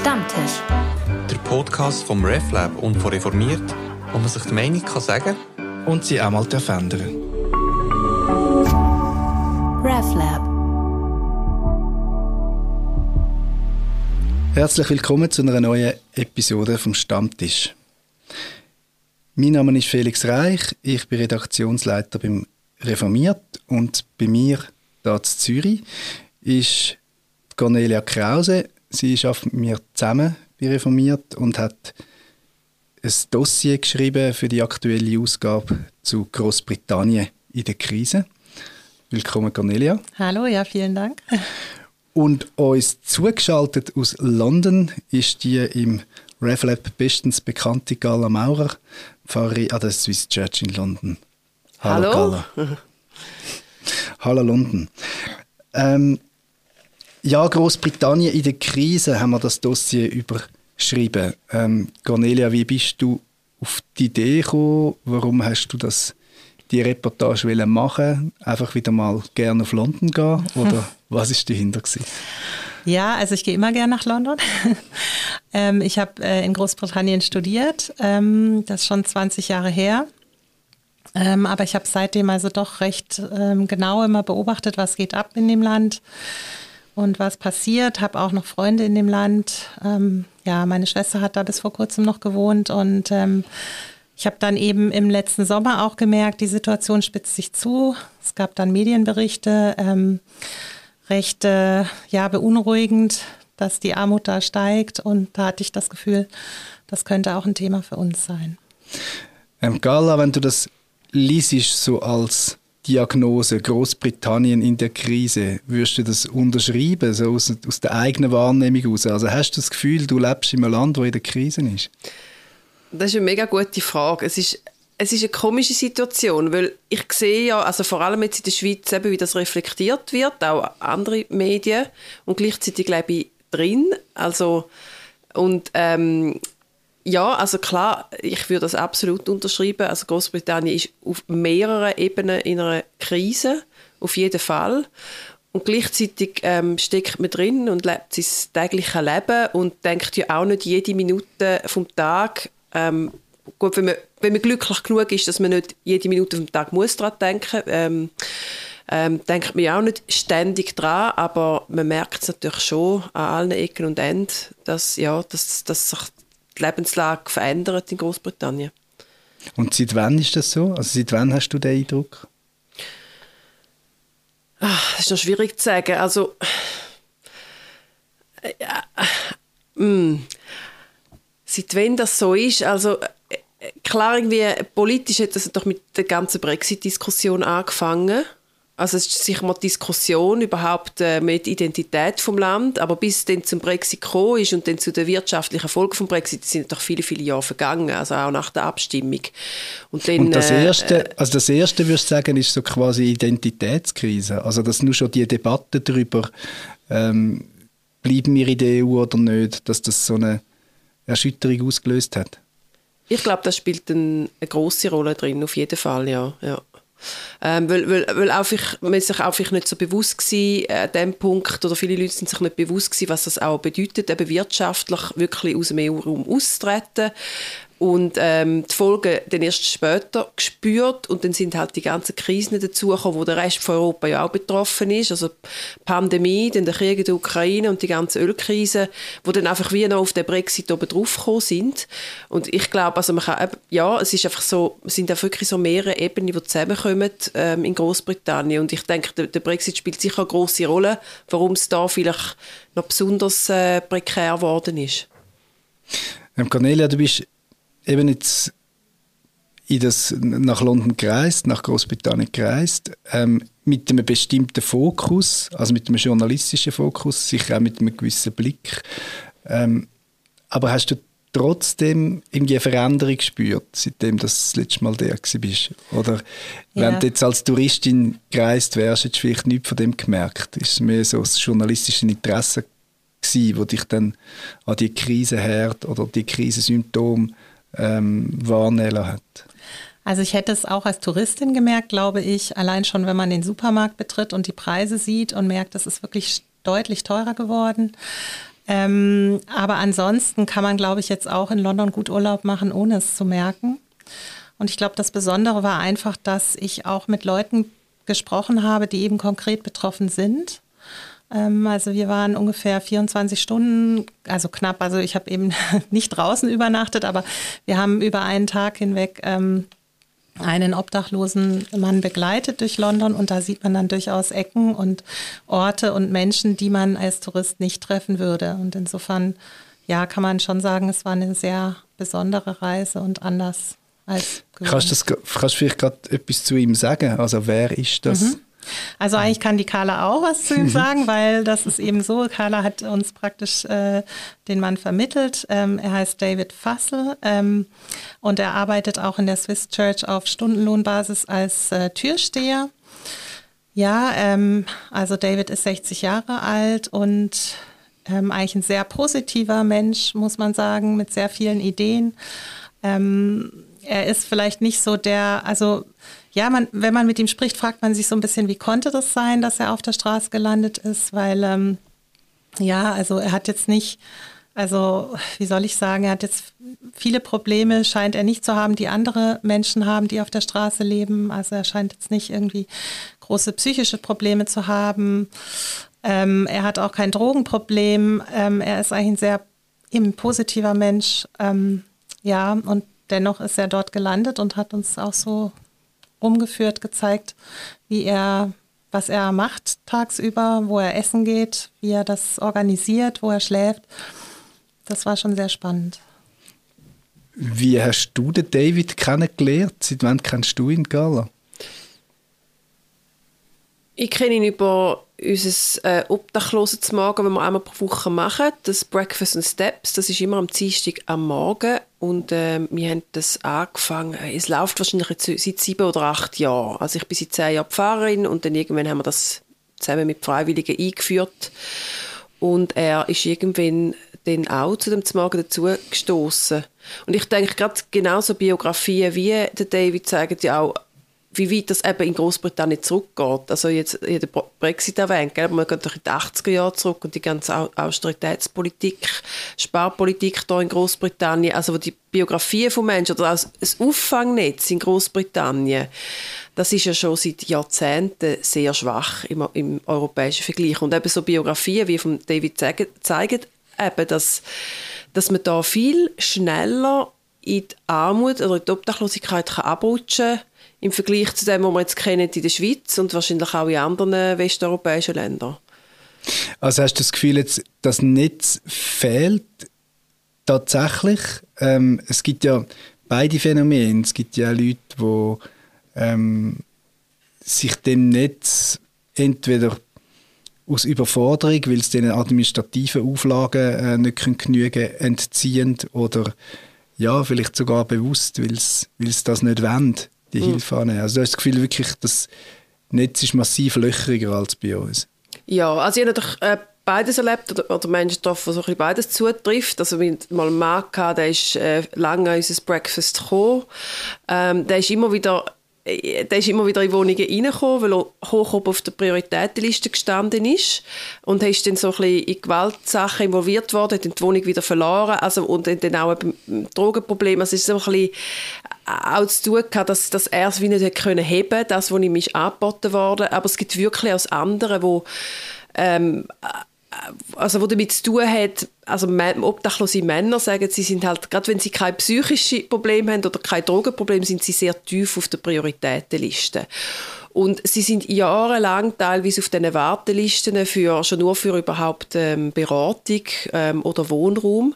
Stammtisch. Der Podcast vom RefLab und von Reformiert, wo man sich die Meinung kann sagen und sie auch mal ändern RefLab. Herzlich willkommen zu einer neuen Episode vom Stammtisch. Mein Name ist Felix Reich, ich bin Redaktionsleiter beim Reformiert und bei mir hier in Zürich ist Cornelia Krause. Sie arbeitet mit mir zusammen bei Reformiert und hat ein Dossier geschrieben für die aktuelle Ausgabe zu Großbritannien in der Krise. Willkommen, Cornelia. Hallo, ja, vielen Dank. Und uns zugeschaltet aus London ist die im RevLab bestens bekannte Gala Maurer, Pfarrerin an der Swiss Church in London. Hallo. Hallo, Gala. Hallo London. Ähm, ja, Großbritannien in der Krise haben wir das Dossier überschrieben. Ähm, Cornelia, wie bist du auf die Idee gekommen? Warum hast du das, die Reportage machen Einfach wieder mal gerne auf London gehen? Oder was ist dahinter gewesen? Ja, also ich gehe immer gerne nach London. ähm, ich habe äh, in Großbritannien studiert. Ähm, das ist schon 20 Jahre her. Ähm, aber ich habe seitdem also doch recht ähm, genau immer beobachtet, was geht ab in dem Land und was passiert. Habe auch noch Freunde in dem Land. Ähm, ja, meine Schwester hat da bis vor kurzem noch gewohnt und ähm, ich habe dann eben im letzten Sommer auch gemerkt, die Situation spitzt sich zu. Es gab dann Medienberichte, ähm, recht äh, ja, beunruhigend, dass die Armut da steigt und da hatte ich das Gefühl, das könnte auch ein Thema für uns sein. Ähm, Gala, wenn du das liest so als Diagnose Großbritannien in der Krise, würdest du das unterschreiben, so aus, aus der eigenen Wahrnehmung heraus? Also hast du das Gefühl, du lebst in einem Land, das in der Krise ist? Das ist eine mega gute Frage. Es ist, es ist eine komische Situation, weil ich sehe ja, also vor allem jetzt in der Schweiz, eben, wie das reflektiert wird, auch andere Medien und gleichzeitig glaube ich drin. Also und ähm, ja, also klar, ich würde das absolut unterschreiben. Also Großbritannien ist auf mehreren Ebenen in einer Krise, auf jeden Fall. Und gleichzeitig ähm, steckt man drin und lebt sein tägliches Leben und denkt ja auch nicht jede Minute vom Tag. Ähm, gut, wenn man, wenn man glücklich genug ist, dass man nicht jede Minute vom Tag muss daran denken ähm, ähm, denkt man ja auch nicht ständig dran, aber man merkt es natürlich schon an allen Ecken und Enden, dass, ja, dass, dass sich die Lebenslage verändert in Großbritannien. Und seit wann ist das so? Also seit wann hast du den Eindruck? Ach, das ist noch schwierig zu sagen. Also äh, ja, äh, mm, seit wann das so ist, also äh, klar irgendwie politisch hat das doch mit der ganzen Brexit-Diskussion angefangen also es ist sicher mal die Diskussion überhaupt äh, mit Identität vom Land, aber bis es dann zum Brexit gekommen ist und dann zu den wirtschaftlichen Folgen vom Brexit sind doch viele, viele Jahre vergangen, also auch nach der Abstimmung. Und, dann, und das äh, erste, also das erste, würdest du sagen, ist so quasi Identitätskrise, also dass nur schon die Debatte darüber ähm, bleiben wir in der EU oder nicht, dass das so eine Erschütterung ausgelöst hat. Ich glaube, das spielt ein, eine große Rolle drin, auf jeden Fall, ja. ja. Ähm, weil, weil, weil einfach, man sich einfach nicht so bewusst war an diesem Punkt, oder viele Leute sind sich nicht bewusst gewesen, was das auch bedeutet, eben wirtschaftlich wirklich aus dem EU-Raum auszutreten und ähm, die Folgen dann erst später gespürt. Und dann sind halt die ganzen Krisen dazugekommen, wo der Rest von Europa ja auch betroffen ist, also Pandemie, dann der Krieg in der Ukraine und die ganze Ölkrise, wo dann einfach wie noch auf den Brexit oben drauf sind. Und ich glaube, also man kann, ja, es ist einfach so, es sind auch wirklich so mehrere Ebenen, die zusammenkommen ähm, in Großbritannien und ich denke, der, der, Brexit spielt sicher eine große Rolle, warum es da vielleicht noch besonders äh, prekär geworden ist. Ähm, Cornelia, du bist eben jetzt in das, nach London gereist, nach Großbritannien gereist, ähm, mit einem bestimmten Fokus, also mit einem journalistischen Fokus, sicher auch mit einem gewissen Blick. Ähm, aber hast du trotzdem irgendwie eine Veränderung gespürt, seitdem du das, letzte Mal der bist? Oder ja. wenn du jetzt als Touristin gereist wärst, hättest du vielleicht nichts von dem gemerkt? Ist es mehr so das journalistische Interesse gewesen, wo dich dann an die Krisenherd oder die Krisensymptome ähm, wahrnehmen hat. Also ich hätte es auch als Touristin gemerkt, glaube ich, allein schon, wenn man den Supermarkt betritt und die Preise sieht und merkt, das ist wirklich deutlich teurer geworden. Ähm, aber ansonsten kann man, glaube ich, jetzt auch in London gut Urlaub machen, ohne es zu merken. Und ich glaube, das Besondere war einfach, dass ich auch mit Leuten gesprochen habe, die eben konkret betroffen sind. Ähm, also wir waren ungefähr 24 Stunden, also knapp, also ich habe eben nicht draußen übernachtet, aber wir haben über einen Tag hinweg ähm, einen obdachlosen Mann begleitet durch London und da sieht man dann durchaus Ecken und Orte und Menschen, die man als Tourist nicht treffen würde. Und insofern, ja, kann man schon sagen, es war eine sehr besondere Reise und anders als Kannst du vielleicht gerade etwas zu ihm sagen? Also wer ist das? Mhm. Also eigentlich kann die Carla auch was zu ihm sagen, weil das ist eben so. Carla hat uns praktisch äh, den Mann vermittelt. Ähm, er heißt David Fassel ähm, und er arbeitet auch in der Swiss Church auf Stundenlohnbasis als äh, Türsteher. Ja, ähm, also David ist 60 Jahre alt und ähm, eigentlich ein sehr positiver Mensch, muss man sagen, mit sehr vielen Ideen. Ähm, er ist vielleicht nicht so der, also ja, man, wenn man mit ihm spricht, fragt man sich so ein bisschen, wie konnte das sein, dass er auf der Straße gelandet ist, weil ähm, ja, also er hat jetzt nicht, also wie soll ich sagen, er hat jetzt viele Probleme, scheint er nicht zu haben, die andere Menschen haben, die auf der Straße leben. Also er scheint jetzt nicht irgendwie große psychische Probleme zu haben. Ähm, er hat auch kein Drogenproblem. Ähm, er ist eigentlich ein sehr eben positiver Mensch. Ähm, ja, und dennoch ist er dort gelandet und hat uns auch so rumgeführt, gezeigt, wie er, was er macht tagsüber, wo er essen geht, wie er das organisiert, wo er schläft. Das war schon sehr spannend. Wie hast du den David kennengelernt? Seit wann kennst du ihn, Gala? Ich kenne ihn über unser äh, Obdachlosen zum Morgen, wenn wir einmal pro Woche machen, das Breakfast and Steps, das ist immer am Dienstag am Morgen und äh, wir haben das angefangen, es läuft wahrscheinlich seit sieben oder acht Jahren. Also ich bin seit zehn Jahren Pfarrerin und dann irgendwann haben wir das zusammen mit Freiwilligen eingeführt und er ist irgendwann dann auch zu dem Morgen dazu gestoßen. Und ich denke gerade genauso Biografien wie der David zeigen ja auch wie weit das eben in Großbritannien zurückgeht. Also jetzt in der Brexit erwähnt, gell? man geht doch in die 80er Jahre zurück und die ganze Austeritätspolitik, Sparpolitik da in Großbritannien, also wo die Biografien von Menschen oder auch das Auffangnetz in Großbritannien, das ist ja schon seit Jahrzehnten sehr schwach im, im europäischen Vergleich. Und eben so Biografien wie von David zeigen, zeigen eben, dass, dass man da viel schneller in die Armut oder in die Obdachlosigkeit kann abrutschen kann, im Vergleich zu dem, was wir jetzt kennen in der Schweiz und wahrscheinlich auch in anderen westeuropäischen Ländern. Also hast du das Gefühl, jetzt, das Netz fehlt tatsächlich? Ähm, es gibt ja beide Phänomene. Es gibt ja Leute, die ähm, sich dem Netz entweder aus Überforderung, weil es den administrativen Auflagen äh, nicht genügen entziehen oder ja, vielleicht sogar bewusst, weil es das nicht wollen die mhm. Hilfe annehmen. Also du hast das Gefühl wirklich, das Netz ist massiv löcheriger als bei uns. Ja, also ich habe natürlich äh, beides erlebt oder, oder Menschen getroffen, so beides zutrifft. Also wir mal einen gehabt, der ist äh, lange an unser Breakfast gekommen. Ähm, der ist immer wieder der ist immer wieder in Wohnungen reingekommen, weil er hoch oben auf der Prioritätenliste gestanden ist und ist dann so ein bisschen in Gewaltsachen involviert worden, hat die Wohnung wieder verloren also, und dann auch ein Drogenproblem. Also es ist so ein bisschen auch zu tun gehabt, dass, dass er es wie nicht können heben das, was ihm angeboten wurde. Aber es gibt wirklich auch andere, wo ähm, also wo damit zu tun hat, also obdachlose Männer sagen, sie sind halt, gerade wenn sie kein psychisches Problem haben oder kein Drogenproblem, sind sie sehr tief auf der Prioritätenliste. Und sie sind jahrelang teilweise auf diesen Wartelisten für, schon nur für überhaupt ähm, Beratung ähm, oder Wohnraum.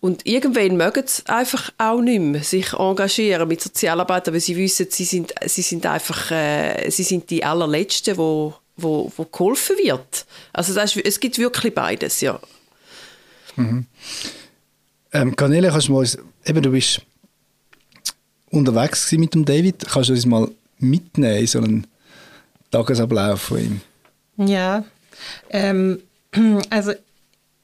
Und irgendwann mögen sie einfach auch nicht mehr sich engagieren mit Sozialarbeit, aber sie wissen, sie sind, sie sind einfach äh, sie sind die allerletzten, wo, wo, wo geholfen wird. Also das ist, es gibt wirklich beides, ja. Mhm. Ähm, Cornelia, kannst du mal, eben, du bist unterwegs mit dem David, kannst du uns mal mitnehmen in so einen Tagesablauf von ihm? Ja, ähm, also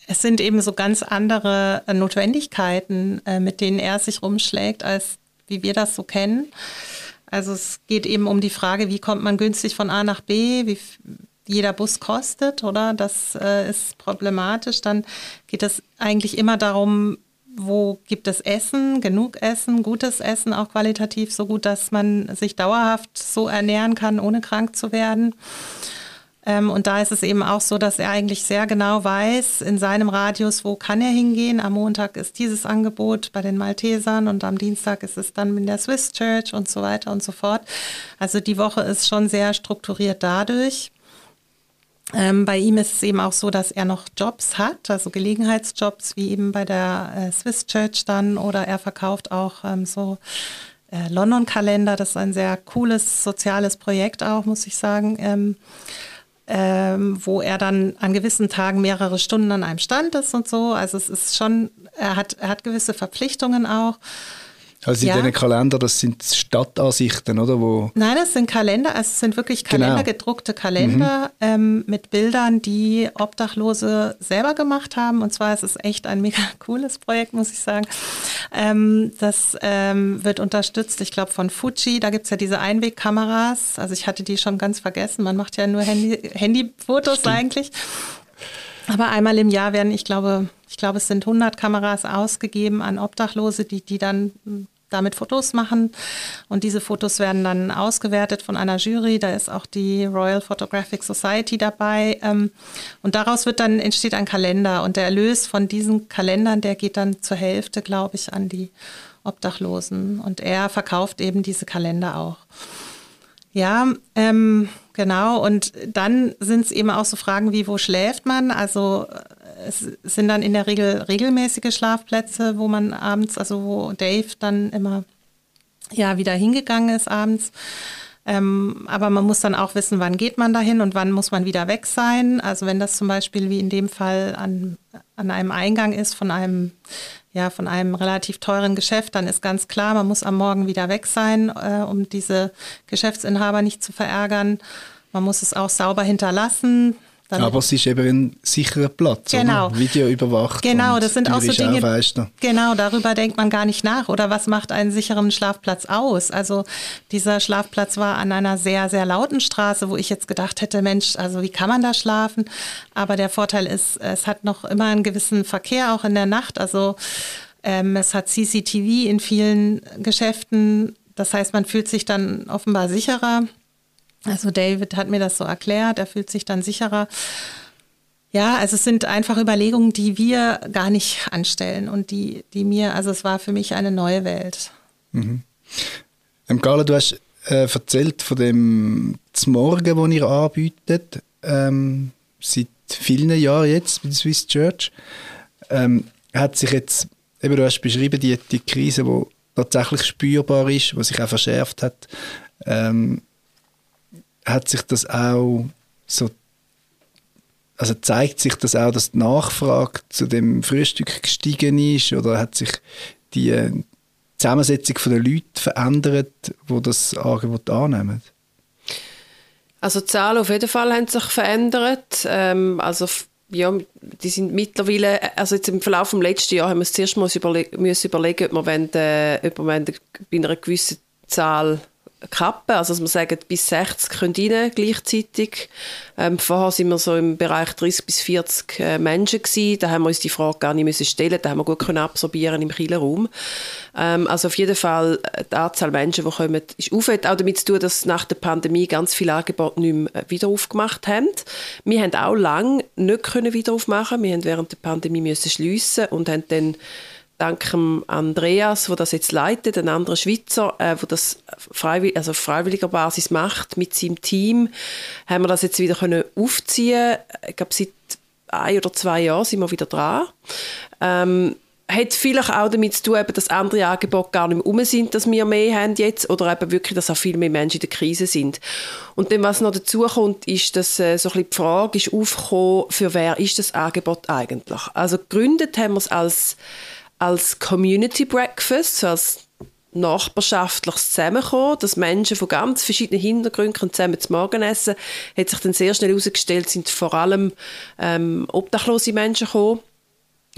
es sind eben so ganz andere äh, Notwendigkeiten, äh, mit denen er sich rumschlägt, als wie wir das so kennen. Also es geht eben um die Frage, wie kommt man günstig von A nach B, wie, jeder Bus kostet, oder? Das äh, ist problematisch. Dann geht es eigentlich immer darum, wo gibt es Essen, genug Essen, gutes Essen, auch qualitativ so gut, dass man sich dauerhaft so ernähren kann, ohne krank zu werden. Ähm, und da ist es eben auch so, dass er eigentlich sehr genau weiß, in seinem Radius, wo kann er hingehen. Am Montag ist dieses Angebot bei den Maltesern und am Dienstag ist es dann in der Swiss Church und so weiter und so fort. Also die Woche ist schon sehr strukturiert dadurch. Ähm, bei ihm ist es eben auch so, dass er noch Jobs hat, also Gelegenheitsjobs, wie eben bei der äh, Swiss Church dann, oder er verkauft auch ähm, so äh, London-Kalender. Das ist ein sehr cooles soziales Projekt auch, muss ich sagen. Ähm, ähm, wo er dann an gewissen Tagen mehrere Stunden an einem Stand ist und so. Also es ist schon, er hat, er hat gewisse Verpflichtungen auch. Also in Ja. diesen Kalender, das sind Stadtansichten, oder? Wo, Nein, das sind Kalender, also es sind wirklich Kalender, Genau. gedruckte Kalender ähm, mit Bildern, die Obdachlose selber gemacht haben. Und zwar ist es echt ein mega cooles Projekt, muss ich sagen. Ähm, das ähm, wird unterstützt, ich glaube, von Fuji. Da gibt es ja diese Einwegkameras. Also ich hatte die schon ganz vergessen. Man macht ja nur Handy, Handyfotos eigentlich. Aber einmal im Jahr werden, ich glaube, ich glaube, es sind 100 Kameras ausgegeben an Obdachlose, die, die dann mm, damit Fotos machen. Und diese Fotos werden dann ausgewertet von einer Jury. Da ist auch die Royal Photographic Society dabei. Ähm, Und daraus wird dann, entsteht ein Kalender. Und der Erlös von diesen Kalendern, der geht dann zur Hälfte, glaube ich, an die Obdachlosen. Und er verkauft eben diese Kalender auch. Ja, ähm, genau. Und dann sind es eben auch so Fragen wie, wo schläft man? Also äh, es sind dann in der Regel regelmäßige Schlafplätze, wo man abends, also wo Dave dann immer ja wieder hingegangen ist abends. Ähm, aber man muss dann auch wissen, wann geht man dahin und wann muss man wieder weg sein. Also wenn das zum Beispiel wie in dem Fall an, an einem Eingang ist von einem, ja, von einem relativ teuren Geschäft, dann ist ganz klar, man muss am Morgen wieder weg sein, äh, um diese Geschäftsinhaber nicht zu verärgern. Man muss es auch sauber hinterlassen. Aber es ist eben ein sicherer Platz, Genau. oder? Video überwacht. Genau, das sind auch so Dinge. aufweisbar. Genau, darüber denkt man gar nicht nach. Oder was macht einen sicheren Schlafplatz aus? Also dieser Schlafplatz war an einer sehr, sehr lauten Straße, wo ich jetzt gedacht hätte, Mensch, also wie kann man da schlafen? Aber der Vorteil ist, es hat noch immer einen gewissen Verkehr auch in der Nacht. Also ähm, es hat CCTV in vielen Geschäften. Das heißt, man fühlt sich dann offenbar sicherer. Also David hat mir das so erklärt, er fühlt sich dann sicherer. Ja, also es sind einfach Überlegungen, die wir gar nicht anstellen und die, die mir, also es war für mich eine neue Welt. Ähm, Carla, du hast äh, erzählt von dem Zmorgen, das ihr anbietet, ähm, seit vielen Jahren jetzt bei der Swiss Church. Ähm, hat sich jetzt, eben du hast beschrieben, die, die Krise, die tatsächlich spürbar ist, die sich auch verschärft hat, ähm, hat sich das auch so also zeigt sich das auch, dass die Nachfrage zu dem Frühstück gestiegen ist oder hat sich die äh, Zusammensetzung der Leute verändert, wo das Angebot annehmen? Also die Zahlen auf jeden Fall haben sich verändert. Ähm, also ja, die sind mittlerweile, also jetzt im Verlauf des letzten Jahr haben wir uns zuerst mal überle müssen überlegen, ob wir, wollen, äh, ob wir bei einer gewissen Zahl kappen, also dass wir sagen, bis 60 können rein gleichzeitig. Ähm, vorher sind wir so im Bereich 30 bis 40 äh, Menschen gewesen. Da haben wir uns die Frage gar nicht müssen stellen, da haben wir gut können absorbieren im kleinen Raum. Ähm, also auf jeden Fall äh, die Anzahl Menschen, die kommen, ist auf. Hat auch damit zu tun, dass nach der Pandemie ganz viele Angebote nicht mehr äh, wieder aufgemacht haben. Wir haben auch lange nicht können wieder aufmachen. Wir haben während der Pandemie müssen schliessen und haben dann dank Andreas, der das jetzt leitet, ein anderer Schweizer, äh, der das freiwillig, also auf freiwilliger Basis macht mit seinem Team, haben wir das jetzt wieder können aufziehen. Ich glaube, seit ein oder zwei Jahren sind wir wieder dran. Ähm, hat vielleicht auch damit zu tun, dass andere Angebote gar nicht mehr um sind, dass wir mehr haben jetzt oder eben wirklich, dass auch viel mehr Menschen in der Krise sind. Und dann, was noch dazu kommt, ist, dass äh, so ein bisschen die Frage ist aufgekommen, für wer ist das Angebot eigentlich? Also gegründet haben wir es als, als Community Breakfast, so als nachbarschaftliches Zusammenkommen, dass Menschen von ganz verschiedenen Hintergründen zusammen zu Morgen essen, hat sich dann sehr schnell herausgestellt, sind vor allem ähm, obdachlose Menschen gekommen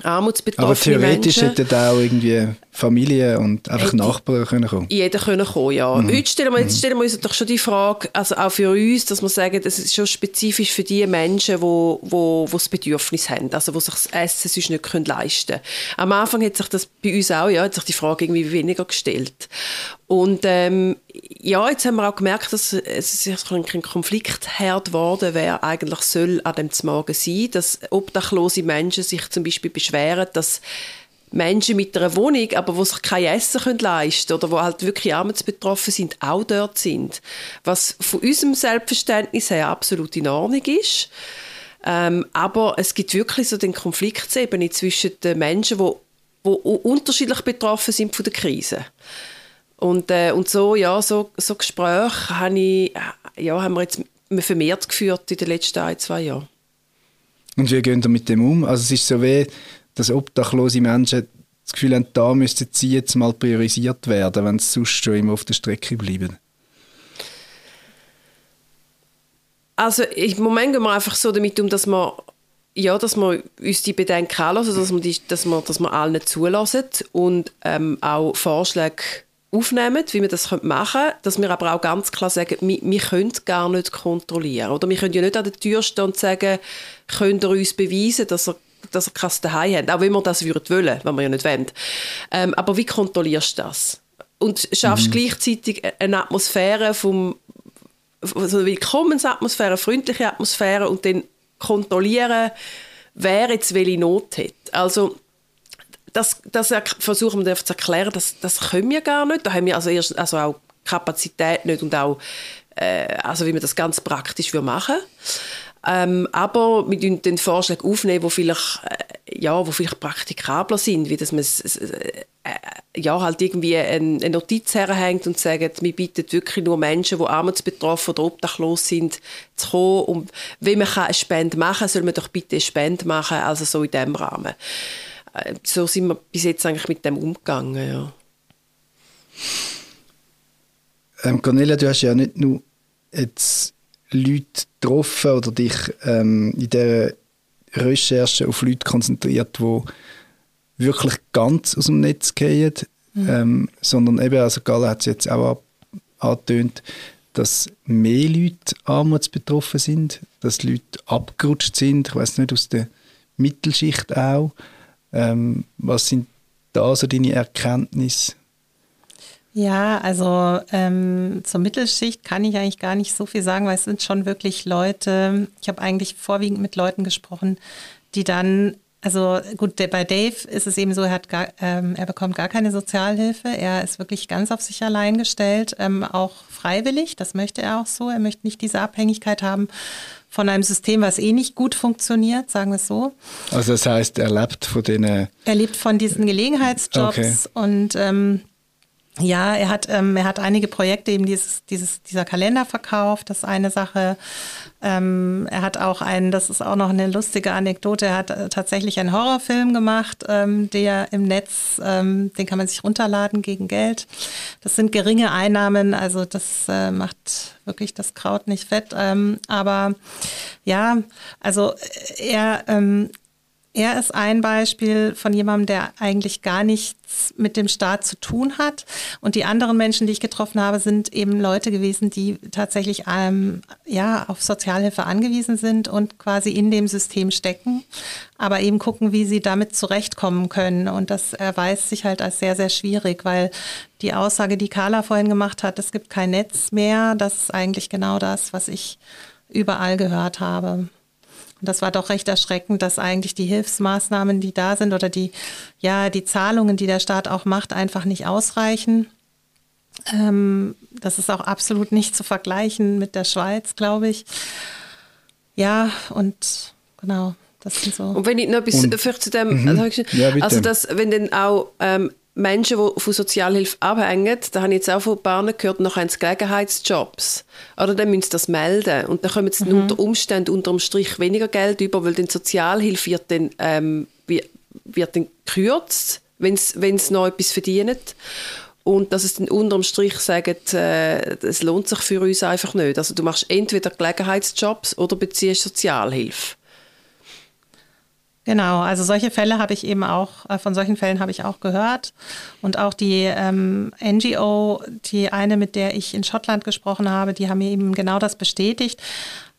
armutsbetroffene Aber theoretisch Menschen. hätten da auch irgendwie Familie und einfach Nachbarn können kommen. jeder können kommen, ja. Mhm. Heute stellen wir, jetzt stellen wir uns doch schon die Frage, also auch für uns, dass wir sagen, das ist schon spezifisch für die Menschen, wo, wo, wo das Bedürfnis haben, also wo sich das Essen sonst nicht können leisten können. Am Anfang hat sich das bei uns auch, ja, hat sich die Frage irgendwie weniger gestellt. Und ähm, ja, jetzt haben wir auch gemerkt, dass es ein Konfliktherd geworden wäre, eigentlich soll an dem Morgen sein, dass obdachlose Menschen sich zum Beispiel beschweren, dass Menschen mit einer Wohnung, aber die sich kein Essen können leisten oder die halt wirklich armutsbetroffen sind, auch dort sind. Was von unserem Selbstverständnis her absolut in Ordnung ist. Ähm, aber es gibt wirklich so den Konfliktebene zwischen den Menschen, die, die unterschiedlich betroffen sind von der Krise. Und, äh, und so, ja, so, so Gespräche habe ich, äh, ja, haben wir jetzt vermehrt geführt in den letzten ein, zwei Jahren. Und wie gehen wir mit dem um? Also es ist so wie, dass obdachlose Menschen das Gefühl haben, da müssten sie jetzt mal priorisiert werden, wenn sie sonst schon immer auf der Strecke bleiben. Also im Moment gehen wir einfach so damit um, dass wir, ja, dass wir uns die Bedenken anlassen, dass wir, die, dass wir, dass wir allen zulassen und ähm, auch Vorschläge aufnehmen, wie wir das machen können, dass wir aber auch ganz klar sagen, wir, wir können gar nicht kontrollieren. Oder wir können ja nicht an der Tür stehen und sagen, könnt ihr uns beweisen, dass ihr dass ihr kein Daheim habt, auch wenn wir das würden wollen, was wir ja nicht wollen. Ähm, aber wie kontrollierst du das? Und schaffst gleichzeitig eine Atmosphäre vom also eine Willkommensatmosphäre, eine freundliche Atmosphäre und dann kontrollieren, wer jetzt welche Not hat. Also das, das er- versuchen wir zu erklären, das, das können wir gar nicht. Da haben wir also, erst, also auch Kapazität nicht und auch, äh, also wie man das ganz praktisch würde machen ähm, aber wir tun den Vorschlag aufnehmen, wo vielleicht, äh, ja, wo vielleicht praktikabler sind, wie dass man äh, ja, halt irgendwie eine, eine Notiz herhängt und sagt, wir bitten wirklich nur Menschen, die armutsbetroffen oder obdachlos sind, zu kommen. Und wenn man kann eine Spende machen kann, soll man doch bitte eine Spende machen, also so in diesem Rahmen. Äh, So sind wir bis jetzt eigentlich mit dem umgegangen, ja. Ähm, Cornelia, du hast ja nicht nur jetzt Leute getroffen oder dich ähm, in dieser Recherche auf Leute konzentriert, die wirklich ganz aus dem Netz gehen, ähm, sondern eben, also Gala hat es jetzt auch angetönt, dass mehr Leute armutsbetroffen sind, dass Leute abgerutscht sind, ich weiß nicht, aus der Mittelschicht auch. Ähm, was sind da so deine Erkenntnisse? Ja, also ähm, zur Mittelschicht kann ich eigentlich gar nicht so viel sagen, weil es sind schon wirklich Leute, ich habe eigentlich vorwiegend mit Leuten gesprochen, die dann, also gut, der, bei Dave ist es eben so, er, hat gar, ähm, er bekommt gar keine Sozialhilfe, er ist wirklich ganz auf sich allein gestellt, ähm, auch freiwillig, das möchte er auch so, er möchte nicht diese Abhängigkeit haben von einem System, was eh nicht gut funktioniert, sagen wir es so. Also das heißt, er lebt von denen. Er lebt von diesen Gelegenheitsjobs Okay. und ähm, ja, er hat, ähm, er hat einige Projekte, eben dieses, dieses, dieser Kalender verkauft, das ist eine Sache. Ähm, er hat auch einen, das ist auch noch eine lustige Anekdote, er hat äh, tatsächlich einen Horrorfilm gemacht, ähm, der im Netz, ähm, den kann man sich runterladen gegen Geld. Das sind geringe Einnahmen, also das äh, macht wirklich das Kraut nicht fett. Ähm, aber ja, also äh, er, ähm, er ist ein Beispiel von jemandem, der eigentlich gar nichts mit dem Staat zu tun hat. Und die anderen Menschen, die ich getroffen habe, sind eben Leute gewesen, die tatsächlich ähm, ja, auf Sozialhilfe angewiesen sind und quasi in dem System stecken, aber eben gucken, wie sie damit zurechtkommen können. Und das erweist sich halt als sehr, sehr schwierig, weil die Aussage, die Carla vorhin gemacht hat, es gibt kein Netz mehr, das ist eigentlich genau das, was ich überall gehört habe. Und das war doch recht erschreckend, dass eigentlich die Hilfsmaßnahmen, die da sind oder die, ja, die Zahlungen, die der Staat auch macht, einfach nicht ausreichen. Ähm, das ist auch absolut nicht zu vergleichen mit der Schweiz, glaube ich. Ja, und genau, das sind so. Und wenn ich noch etwas Und- vielleicht zu dem, also, Ja, also dass, wenn dann auch ähm, Menschen, die von Sozialhilfe abhängen, da habe ich jetzt auch von Bahnen gehört, noch sie Gelegenheitsjobs. Oder dann müssen sie das melden. Und dann kommen sie unter Umständen unterm Strich weniger Geld über, weil die Sozialhilfe wird dann, ähm, wird, dann gekürzt, wenn sie noch etwas verdienen. Und dass es dann unterm Strich sagt, äh, es lohnt sich für uns einfach nicht. Also du machst entweder Gelegenheitsjobs oder beziehst Sozialhilfe. Genau, also solche Fälle habe ich eben auch, äh, von solchen Fällen habe ich auch gehört. Und auch die ähm, NGO, die eine, mit der ich in Schottland gesprochen habe, die haben mir eben genau das bestätigt.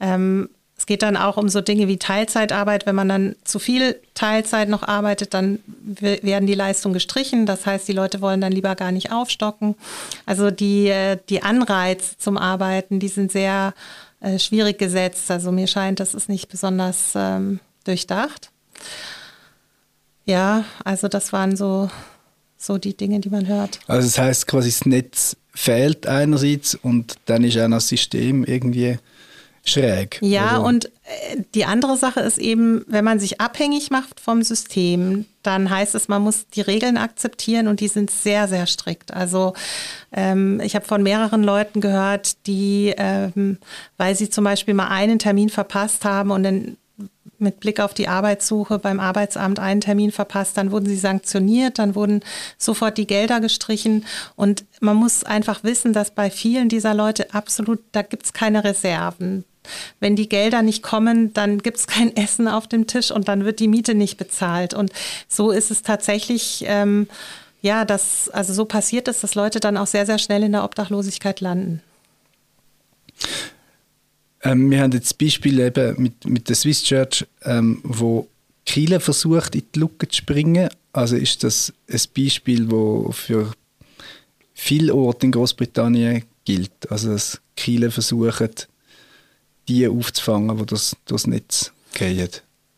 Ähm, es geht dann auch um so Dinge wie Teilzeitarbeit. Wenn man dann zu viel Teilzeit noch arbeitet, dann werden die Leistungen gestrichen. Das heißt, die Leute wollen dann lieber gar nicht aufstocken. Also die, äh, die Anreize zum Arbeiten, die sind sehr äh, schwierig gesetzt. Also mir scheint, das ist nicht besonders ähm, durchdacht. Ja, also das waren so, so die Dinge, die man hört. Also das heißt quasi, das Netz fehlt einerseits und dann ist auch das System irgendwie schräg. Ja, oder? und äh, die andere Sache ist eben, wenn man sich abhängig macht vom System, dann heißt es, man muss die Regeln akzeptieren und die sind sehr, sehr strikt. Also ähm, ich habe von mehreren Leuten gehört, die, ähm, weil sie zum Beispiel mal einen Termin verpasst haben und dann mit Blick auf die Arbeitssuche beim Arbeitsamt einen Termin verpasst, dann wurden sie sanktioniert, dann wurden sofort die Gelder gestrichen. Und man muss einfach wissen, dass bei vielen dieser Leute absolut, da gibt es keine Reserven. Wenn die Gelder nicht kommen, dann gibt es kein Essen auf dem Tisch und dann wird die Miete nicht bezahlt. Und so ist es tatsächlich, ähm, ja, dass, also so passiert es, dass Leute dann auch sehr, sehr schnell in der Obdachlosigkeit landen. Ähm, wir haben jetzt das Beispiel eben mit, mit der Swiss Church, ähm, wo Kiel versucht, in die Lücke zu springen. Also ist das ein Beispiel, das für viele Orte in Großbritannien gilt. Also dass Kiel versuchen, die aufzufangen, die das, das Netz gehen.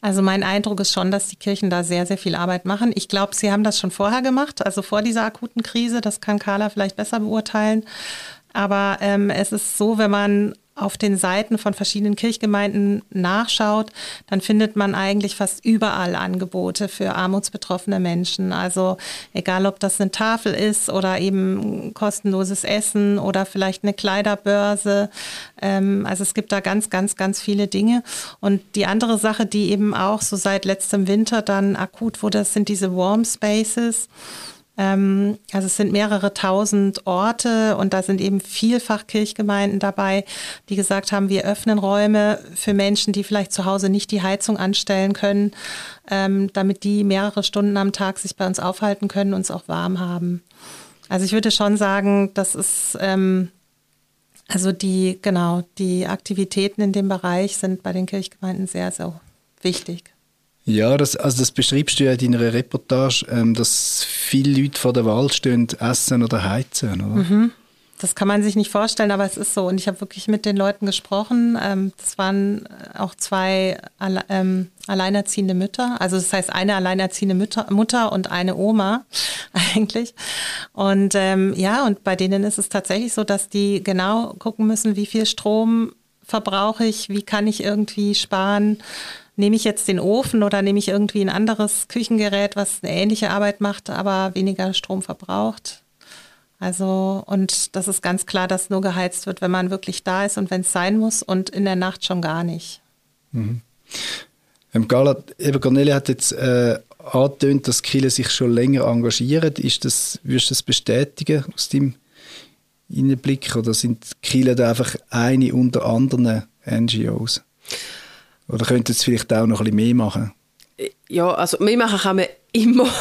Also mein Eindruck ist schon, dass die Kirchen da sehr, sehr viel Arbeit machen. Ich glaube, sie haben das schon vorher gemacht, also vor dieser akuten Krise. Das kann Carla vielleicht besser beurteilen. Aber ähm, es ist so, wenn man auf den Seiten von verschiedenen Kirchgemeinden nachschaut, dann findet man eigentlich fast überall Angebote für armutsbetroffene Menschen. Also egal, ob das eine Tafel ist oder eben kostenloses Essen oder vielleicht eine Kleiderbörse. Ähm, also es gibt da ganz, ganz, ganz viele Dinge. Und die andere Sache, die eben auch so seit letztem Winter dann akut wurde, sind diese Warm Spaces. Ähm, also es sind mehrere tausend Orte und da sind eben vielfach Kirchgemeinden dabei, die gesagt haben, wir öffnen Räume für Menschen, die vielleicht zu Hause nicht die Heizung anstellen können, ähm, damit die mehrere Stunden am Tag sich bei uns aufhalten können und es auch warm haben. Also ich würde schon sagen, das ist ähm, also die, genau, die Aktivitäten in dem Bereich sind bei den Kirchgemeinden sehr, sehr wichtig. Ja, das, also das beschreibst du ja in deiner Reportage, ähm, dass viele Leute vor der Wahl stehen, essen oder heizen, oder? Mhm. Das kann man sich nicht vorstellen, aber es ist so. Und ich habe wirklich mit den Leuten gesprochen. Ähm, das waren auch zwei alle, ähm, alleinerziehende Mütter. Also das heißt eine alleinerziehende Mütter, Mutter und eine Oma eigentlich. Und ähm, ja, und bei denen ist es tatsächlich so, dass die genau gucken müssen, wie viel Strom verbrauche ich, wie kann ich irgendwie sparen nehme ich jetzt den Ofen oder nehme ich irgendwie ein anderes Küchengerät, was eine ähnliche Arbeit macht, aber weniger Strom verbraucht. Also, und das ist ganz klar, dass nur geheizt wird, wenn man wirklich da ist und wenn es sein muss und in der Nacht schon gar nicht. Mhm. Ähm, eben Cornelia hat jetzt äh, angetönt, dass Kiel sich schon länger engagieren. Ist das, würdest du das bestätigen aus deinem Innenblick oder sind Kiel da einfach eine unter anderen NGOs? Oder könnte es vielleicht auch noch ein bisschen mehr machen? Ja, also mehr machen kann man immer. man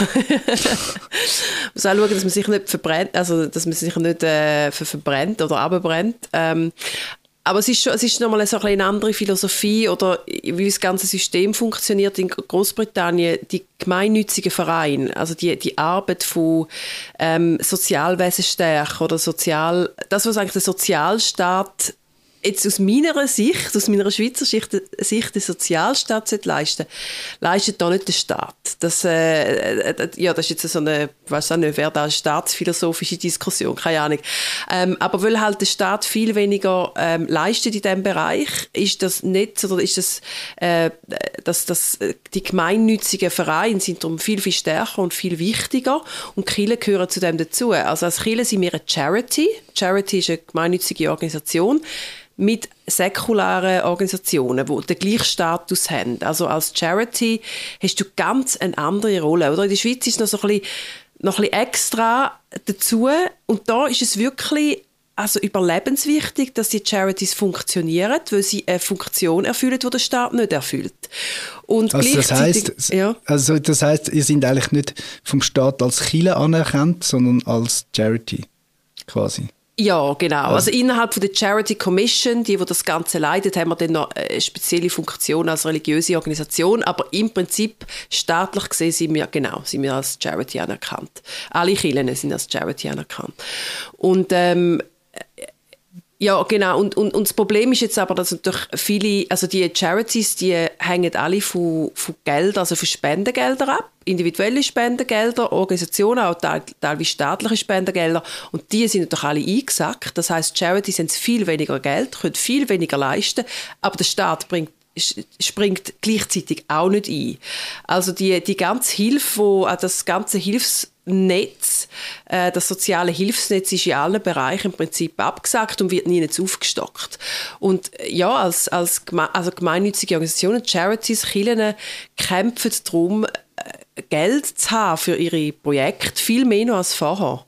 muss auch schauen, dass man sich nicht verbrennt, also dass man sich nicht äh, verbrennt oder abbrennt. Ähm, aber es ist, schon, es ist nochmal so eine andere Philosophie oder wie das ganze System funktioniert in Großbritannien. Die gemeinnützigen Vereine, also die, die Arbeit von ähm, Sozialwesen stärken oder Sozial, das, was eigentlich der Sozialstaat jetzt aus meiner Sicht, aus meiner Schweizer Sicht, Sicht der Sozialstaat leisten leistet da nicht der Staat. Das, äh, äh, ja, das ist jetzt so eine, ich weiß auch nicht, wer da eine staatsphilosophische Diskussion, keine Ahnung. Ähm, aber weil halt der Staat viel weniger ähm, leistet in diesem Bereich, ist das nicht, oder ist das, äh, dass, dass die gemeinnützigen Vereine sind darum viel, viel stärker und viel wichtiger und Kirchen gehören zu dem dazu. Also als Kirche sind wir eine Charity. Charity ist eine gemeinnützige Organisation mit säkularen Organisationen, die den gleichen Status haben. Also als Charity hast du ganz eine andere Rolle. Oder in der Schweiz ist noch so ein bisschen, noch ein bisschen extra dazu und da ist es wirklich also überlebenswichtig, dass die Charities funktionieren, weil sie eine Funktion erfüllen, die der Staat nicht erfüllt. Und also das heißt, ja. also das heißt, ihr seid eigentlich nicht vom Staat als Chile anerkannt, sondern als Charity quasi. Ja, genau. Also, innerhalb von der Charity Commission, die, wo das Ganze leitet, haben wir dann noch eine spezielle Funktion als religiöse Organisation. Aber im Prinzip staatlich gesehen sind wir genau, sind wir als Charity anerkannt. Alle Kirchen sind als Charity anerkannt. Und ähm, ja, genau. Und, und, und das Problem ist jetzt aber, dass natürlich viele, also die Charities, die hängen alle von, von Geld, also von Spendengeldern ab. Individuelle Spendengelder, Organisationen, auch teilweise staatliche Spendengelder. Und die sind natürlich alle eingesackt. Das heißt, Charities haben viel weniger Geld, können viel weniger leisten, aber der Staat bringt springt gleichzeitig auch nicht ein. Also die, die ganze Hilfe, wo, das ganze Hilfs Netz, äh, das soziale Hilfsnetz ist in allen Bereichen im Prinzip abgesagt und wird nie aufgestockt. Und äh, ja, als, als also gemeinnützige Organisationen, Charities, Kirchen kämpfen darum, äh, Geld zu haben für ihre Projekte, viel mehr noch als vorher.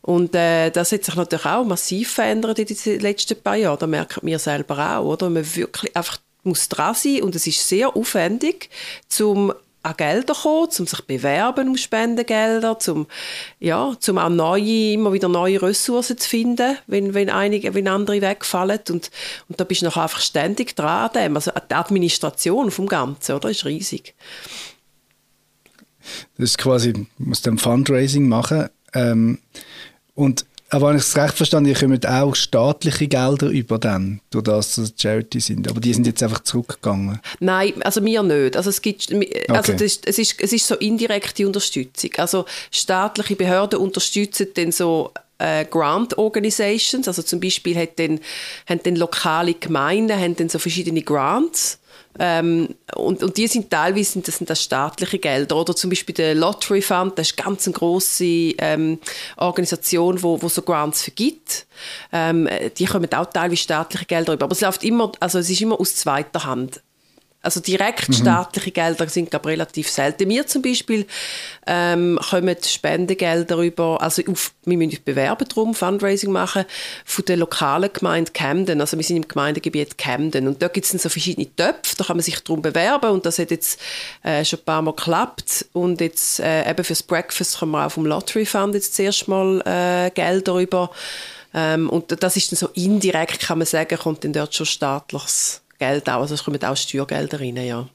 Und äh, das hat sich natürlich auch massiv verändert in den letzten paar Jahren. Da merken wir selber auch, oder? Man wirklich einfach muss dran sein und es ist sehr aufwendig, um an Gelder kommen, um sich bewerben um Spendengelder, um, ja, um auch neue, immer wieder neue Ressourcen zu finden, wenn, wenn, einige, wenn andere wegfallen. Und, und da bist du noch einfach ständig dran an dem. Also die Administration vom Ganzen, oder, ist riesig. Das ist quasi, du musst dann Fundraising machen. Ähm, und aber wenn ich es recht verstanden habe, kommen auch staatliche Gelder über dann, durch das, dass Charity sind. Aber die sind jetzt einfach zurückgegangen. Nein, also wir nicht. Also es gibt, also okay. das, es, ist, es ist so indirekte Unterstützung. Also staatliche Behörden unterstützen dann so äh, Grant Organizations, also zum Beispiel hat dann, haben dann lokale Gemeinden haben dann so verschiedene Grants ähm, und, und die sind teilweise sind das, sind das staatliche Gelder. Oder zum Beispiel der Lottery Fund, das ist eine ganz grosse ähm, Organisation, wo, wo so Grants vergibt. Ähm, die kommen auch teilweise staatliche Gelder über. Aber es läuft immer, also es ist immer aus zweiter Hand. Also direkt mhm. staatliche Gelder sind glaube relativ selten. Wir zum Beispiel ähm, kommen Spendengelder über, also auf, wir müssen uns bewerben darum, Fundraising machen, von der lokalen Gemeinde Camden. Also wir sind im Gemeindegebiet Camden und da gibt es so verschiedene Töpfe, da kann man sich darum bewerben und das hat jetzt äh, schon ein paar Mal geklappt und jetzt äh, eben fürs Breakfast kommen wir auch vom Lottery Fund jetzt zuerst mal äh, Gelder über ähm, und das ist dann so indirekt, kann man sagen, kommt dann dort schon staatliches Geld auch, also es kommen auch Steuergelder rein, ja.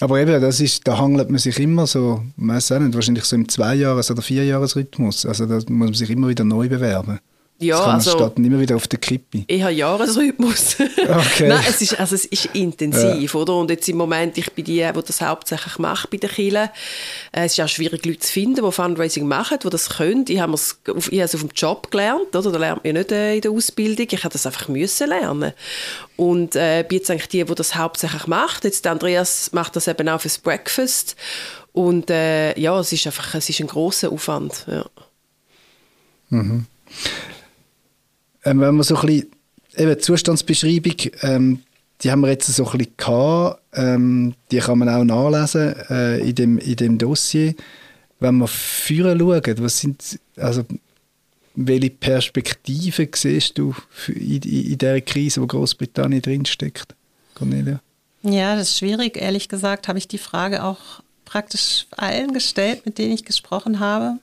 Aber eben, das ist, da hangelt man sich immer so, ich weiß auch nicht, wahrscheinlich so im Zweijahres- oder Vierjahresrhythmus. Also da muss man sich immer wieder neu bewerben. Ja, das kann also, steht immer wieder auf der Kippe. Ich habe Jahresrhythmus. Okay. Nein, es ist, also es ist intensiv, ja. oder? Und jetzt im Moment, ich bin die, die das hauptsächlich macht bei den Kirchen. Äh, es ist auch schwierig, Leute zu finden, die Fundraising machen, die das können. Ich habe es auf, ich habe es auf dem Job gelernt, oder? Da lernt man nicht äh, in der Ausbildung. Ich habe das einfach müssen lernen. Und äh, bin jetzt eigentlich die, die das hauptsächlich macht. Jetzt Andreas macht das eben auch fürs Breakfast. Und äh, ja, es ist einfach, es ist ein großer Aufwand. Ja. Mhm ähm, wenn man so ein bisschen, eben Zustandsbeschreibung, ähm, die haben wir jetzt so ein bisschen gehabt, ähm, die kann man auch nachlesen äh, in, dem, in dem Dossier. Wenn wir führen schauen, was sind, also welche Perspektiven siehst du in, in, in dieser Krise, wo Großbritannien drinsteckt, Cornelia? Ja, das ist schwierig. Ehrlich gesagt habe ich die Frage auch praktisch allen gestellt, mit denen ich gesprochen habe.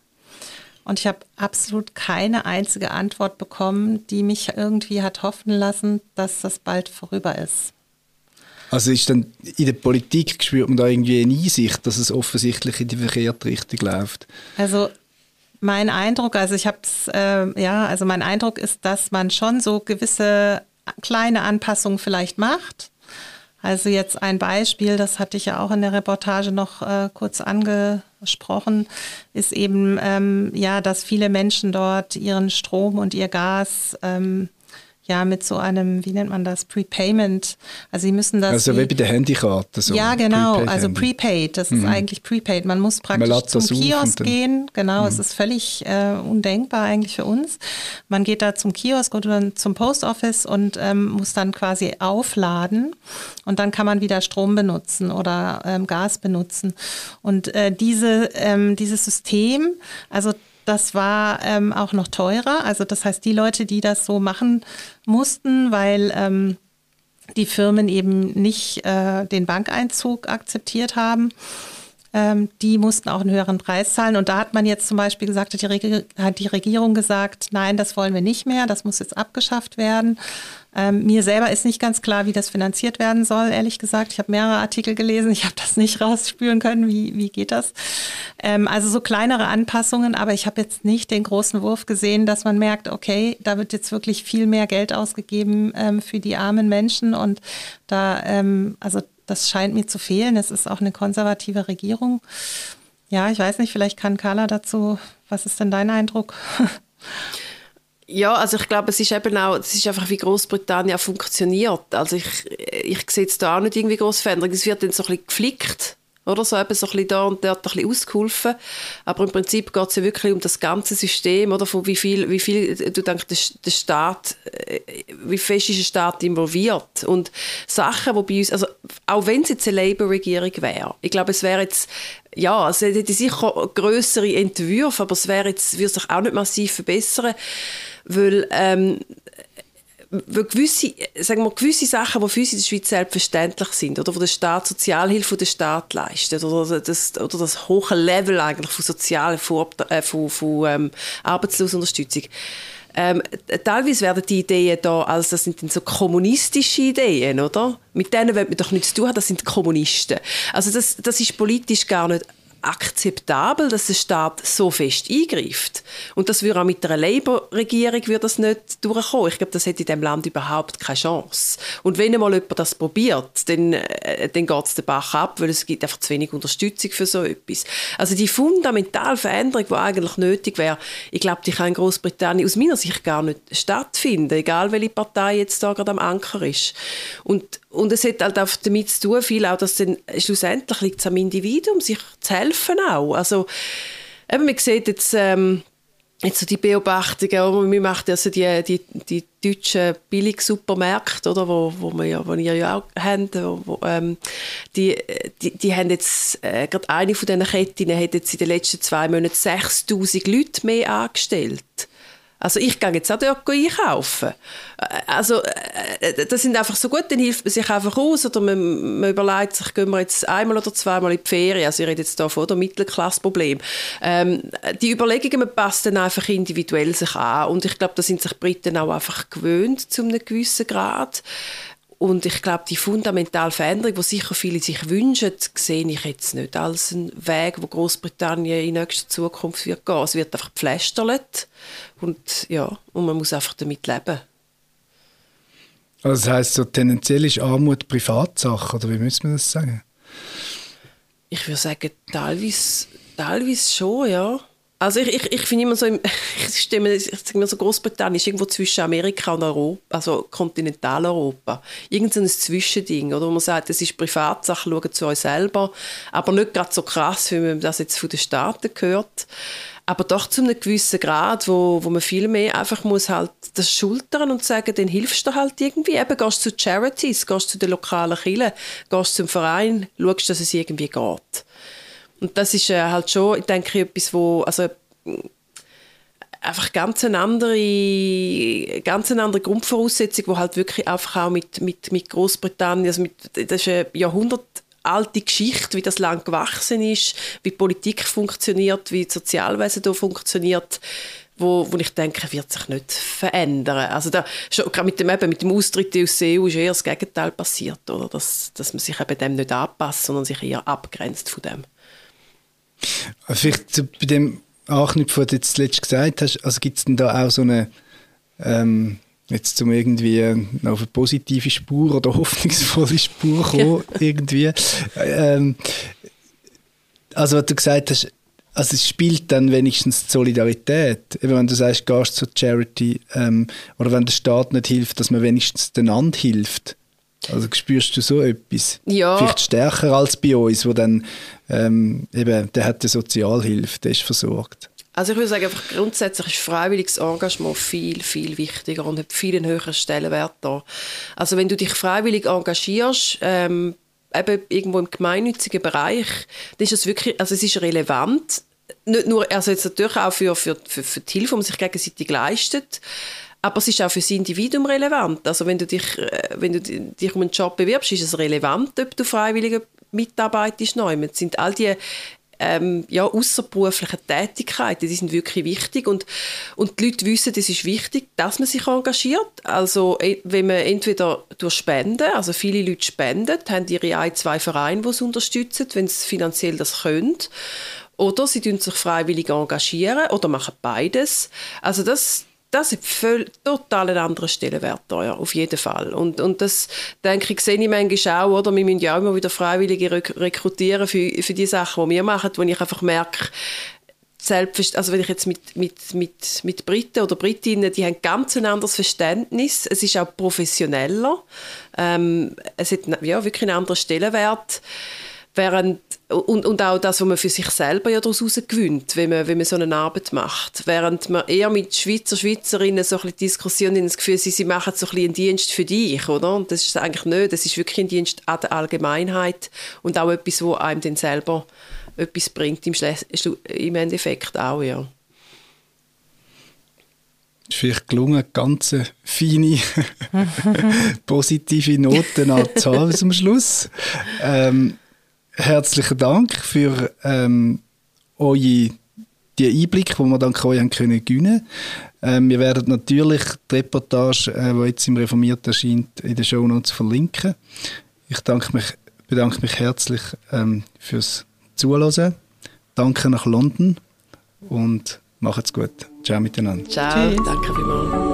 Und ich habe absolut keine einzige Antwort bekommen, die mich irgendwie hat hoffen lassen, dass das bald vorüber ist. Also ist dann in der Politik spürt man da irgendwie eine Einsicht, dass es offensichtlich in die verkehrte Richtung läuft? Also mein Eindruck, also ich habe äh, ja, also mein Eindruck ist, dass man schon so gewisse kleine Anpassungen vielleicht macht. Also jetzt ein Beispiel, das hatte ich ja auch in der Reportage noch äh, kurz angesprochen, ist eben ähm, ja, dass viele Menschen dort ihren Strom und ihr Gas ähm, ja mit so einem, wie nennt man das, Prepayment. Also sie müssen das. Also wie bei der Handykarte. So ja, genau, Prepaid also Prepaid, das mhm. ist eigentlich Prepaid. Man muss praktisch Man zum Kiosk gehen, genau, mhm. es ist völlig äh, undenkbar eigentlich für uns. Man geht da zum Kiosk oder zum Post Office und ähm, muss dann quasi aufladen und dann kann man wieder Strom benutzen oder ähm, Gas benutzen. Und äh, diese, ähm, dieses System, also das war ähm, auch noch teurer. Also das heißt, die Leute, die das so machen mussten, weil ähm, die Firmen eben nicht äh, den Bankeinzug akzeptiert haben, ähm, die mussten auch einen höheren Preis zahlen. Und da hat man jetzt zum Beispiel gesagt, hat die, Reg hat die Regierung gesagt, nein, das wollen wir nicht mehr, das muss jetzt abgeschafft werden. Ähm, mir selber ist nicht ganz klar, wie das finanziert werden soll, ehrlich gesagt. Ich habe mehrere Artikel gelesen, ich habe das nicht rausspüren können, wie, wie geht das. Ähm, also so kleinere Anpassungen, aber ich habe jetzt nicht den großen Wurf gesehen, dass man merkt, okay, da wird jetzt wirklich viel mehr Geld ausgegeben ähm, für die armen Menschen und da, ähm, also das scheint mir zu fehlen. Es ist auch eine konservative Regierung. Ja, ich weiß nicht, vielleicht kann Carla dazu, was ist denn dein Eindruck? Ja, also ich glaube, es ist eben auch, es ist einfach, wie Großbritannien funktioniert. Also ich, ich sehe jetzt da auch nicht irgendwie große Veränderungen. Es wird dann so ein bisschen geflickt oder so, eben so ein bisschen da und dort ein bisschen ausgeholfen. Aber im Prinzip geht es ja wirklich um das ganze System, oder, von wie viel, wie viel du denkst, der, Staat, äh, wie fest ist der Staat involviert und Sachen, die bei uns, also auch wenn es jetzt eine Labour-Regierung wäre, ich glaube, es wäre jetzt ja, es hätte sicher größere Entwürfe, aber es wäre jetzt, würde sich auch nicht massiv verbessern weil, ähm, weil gewisse, sagen wir, gewisse Sachen, die für uns in der Schweiz selbstverständlich sind, oder wo der Staat Sozialhilfe der Staat leistet, oder das, oder das hohe Level eigentlich von Sozial, von, äh, von, von ähm, Arbeitslosenunterstützung, ähm, teilweise werden die Ideen da, also das sind dann so kommunistische Ideen, oder? Mit denen will man doch nichts zu tun haben, das sind Kommunisten. Also das, das ist politisch gar nicht akzeptabel, dass der Staat so fest eingreift. Und das würde auch mit einer Labour-Regierung nicht durchkommen. Ich glaube, das hätte in diesem Land überhaupt keine Chance. Und wenn einmal jemand das probiert, dann, äh, dann geht es den Bach ab, weil es gibt einfach zu wenig Unterstützung für so etwas. Also die fundamentale Veränderung, die eigentlich nötig wäre, ich glaube, die kann in Großbritannien aus meiner Sicht gar nicht stattfinden, egal welche Partei jetzt da gerade am Anker ist. Und und es hat halt auch damit zu tun, viel auch, dass dann schlussendlich liegt es am Individuum, sich zu helfen auch. Also, eben, man sieht jetzt, ähm, jetzt so die Beobachtungen, wir machen also die, die, die deutschen Billigsupermärkte, oder, wo, wo, wir ja, wo ihr ja auch habt, wo, ähm, die, die, die haben jetzt, äh, gerade eine von diesen Ketten hat jetzt in den letzten zwei Monaten 6000 Leute mehr angestellt. Also ich gehe jetzt auch dort einkaufen. Äh, also äh, das sind einfach so gut, dann hilft man sich einfach aus oder man, man überlegt sich, gehen wir jetzt einmal oder zweimal in die Ferien. Also ich rede jetzt hier von dem Mittelklassproblem. Ähm, die Überlegungen passen dann einfach individuell sich an und ich glaube, da sind sich Briten auch einfach gewöhnt zu einem gewissen Grad. Und ich glaube, die fundamentale Veränderung, die sicher viele sich wünschen, sehe ich jetzt nicht als einen Weg, wo Großbritannien in nächster Zukunft wird gehen. Es wird einfach gepflästerlet und ja, und man muss einfach damit leben. Also das heisst, so tendenziell ist Armut Privatsache, oder wie müssen wir das sagen? Ich würde sagen, teilweise, teilweise schon, ja. Also ich, ich, ich finde immer so, im, ich stimme, ich sage mir so, Großbritannien ist irgendwo zwischen Amerika und Europa, also Kontinentaleuropa. Irgend so ein Zwischending, oder? Wo man sagt, das ist Privatsache, schauen zu euch selber, aber nicht gerade so krass, wie man das jetzt von den Staaten gehört. Aber doch zu einem gewissen Grad, wo, wo man viel mehr einfach muss halt das schultern und sagen, dann hilfst du halt irgendwie. Eben gehst zu Charities, gehst zu den lokalen Kirchen, gehst zum Verein, schaust, dass es irgendwie geht. Und das ist äh, halt schon, ich denke, etwas, wo, also, einfach ganz eine andere, ganz eine andere Grundvoraussetzung, wo halt wirklich einfach auch mit, mit, mit Großbritannien, also mit, das ist eine jahrhundertalte Geschichte, wie das Land gewachsen ist, wie Politik funktioniert, wie das Sozialwesen da funktioniert, wo, wo ich denke, wird sich nicht verändern. Also da, gerade mit dem, eben, mit dem Austritt aus der EU ist eher das Gegenteil passiert, oder? Dass, dass man sich eben dem nicht anpasst, sondern sich eher abgrenzt von dem. Vielleicht bei dem Anknüpfen, was du jetzt zuletzt gesagt hast, also gibt es denn da auch so eine, ähm, jetzt zum irgendwie auf eine positive Spur oder hoffnungsvolle Spur kommen, irgendwie. Ähm, also was du gesagt hast, also es spielt dann wenigstens die Solidarität. Eben wenn du sagst, gehst zur Charity ähm, oder wenn der Staat nicht hilft, dass man wenigstens einander hilft. Also spürst du so etwas? Ja. Vielleicht stärker als bei uns, wo dann ähm, eben, der hat die Sozialhilfe, der ist versorgt. Also ich würde sagen, einfach grundsätzlich ist freiwilliges Engagement viel, viel wichtiger und hat viel einen höheren Stellenwert da. Also wenn du dich freiwillig engagierst, ähm, eben irgendwo im gemeinnützigen Bereich, dann ist es wirklich, also es ist relevant, nicht nur, also jetzt natürlich auch für, für, für, für die Hilfe, die man sich gegenseitig leistet, aber es ist auch für das Individuum relevant. Also wenn du dich, äh, wenn du dich um einen Job bewirbst, ist es relevant, ob du freiwillige mitarbeitest. Es sind all die ähm, ja, außerberuflichen Tätigkeiten, die sind wirklich wichtig und, und die Leute wissen, es ist wichtig, dass man sich engagiert. Also wenn man entweder durch Spenden, also viele Leute spenden, haben ihre ein, zwei Vereine, die es unterstützen, wenn sie finanziell das können. Oder sie sich freiwillig engagieren oder machen beides. Also das, das ist voll, total ein anderer Stellenwert da, ja, auf jeden Fall. Und, und das, denke ich, sehe ich manchmal auch, oder? Wir müssen ja auch immer wieder Freiwillige rekrutieren für, für die Sachen, die wir machen, wo ich einfach merke, selbst, also wenn ich jetzt mit, mit, mit, mit Briten oder Britinnen, die haben ganz ein anderes Verständnis. Es ist auch professioneller. Ähm, es hat ja, wirklich einen anderen Stellenwert. Während, und, und auch das, was man für sich selber ja daraus gewinnt, wenn man, wenn man so eine Arbeit macht. Während man eher mit Schweizer, Schweizerinnen so ein bisschen Diskussionen das Gefühl sie, sie machen so ein einen Dienst für dich, oder? Und das ist eigentlich nicht. Das ist wirklich ein Dienst an der Allgemeinheit und auch etwas, wo einem dann selber etwas bringt, im, im Endeffekt auch, ja. Ist vielleicht gelungen, ganz feine, positive Noten anzahlen zum Schluss. Ähm, herzlichen Dank für ähm, eure die Einblicke, die wir dann euch haben können gewinnen. Ähm, wir werden natürlich die Reportage, äh, die jetzt im Reformiert erscheint, in den Show Notes verlinken. Ich danke mich, bedanke mich herzlich ähm, fürs Zuhören. Danke nach London und macht's gut. Ciao miteinander. Ciao, Tschüss. danke vielmals.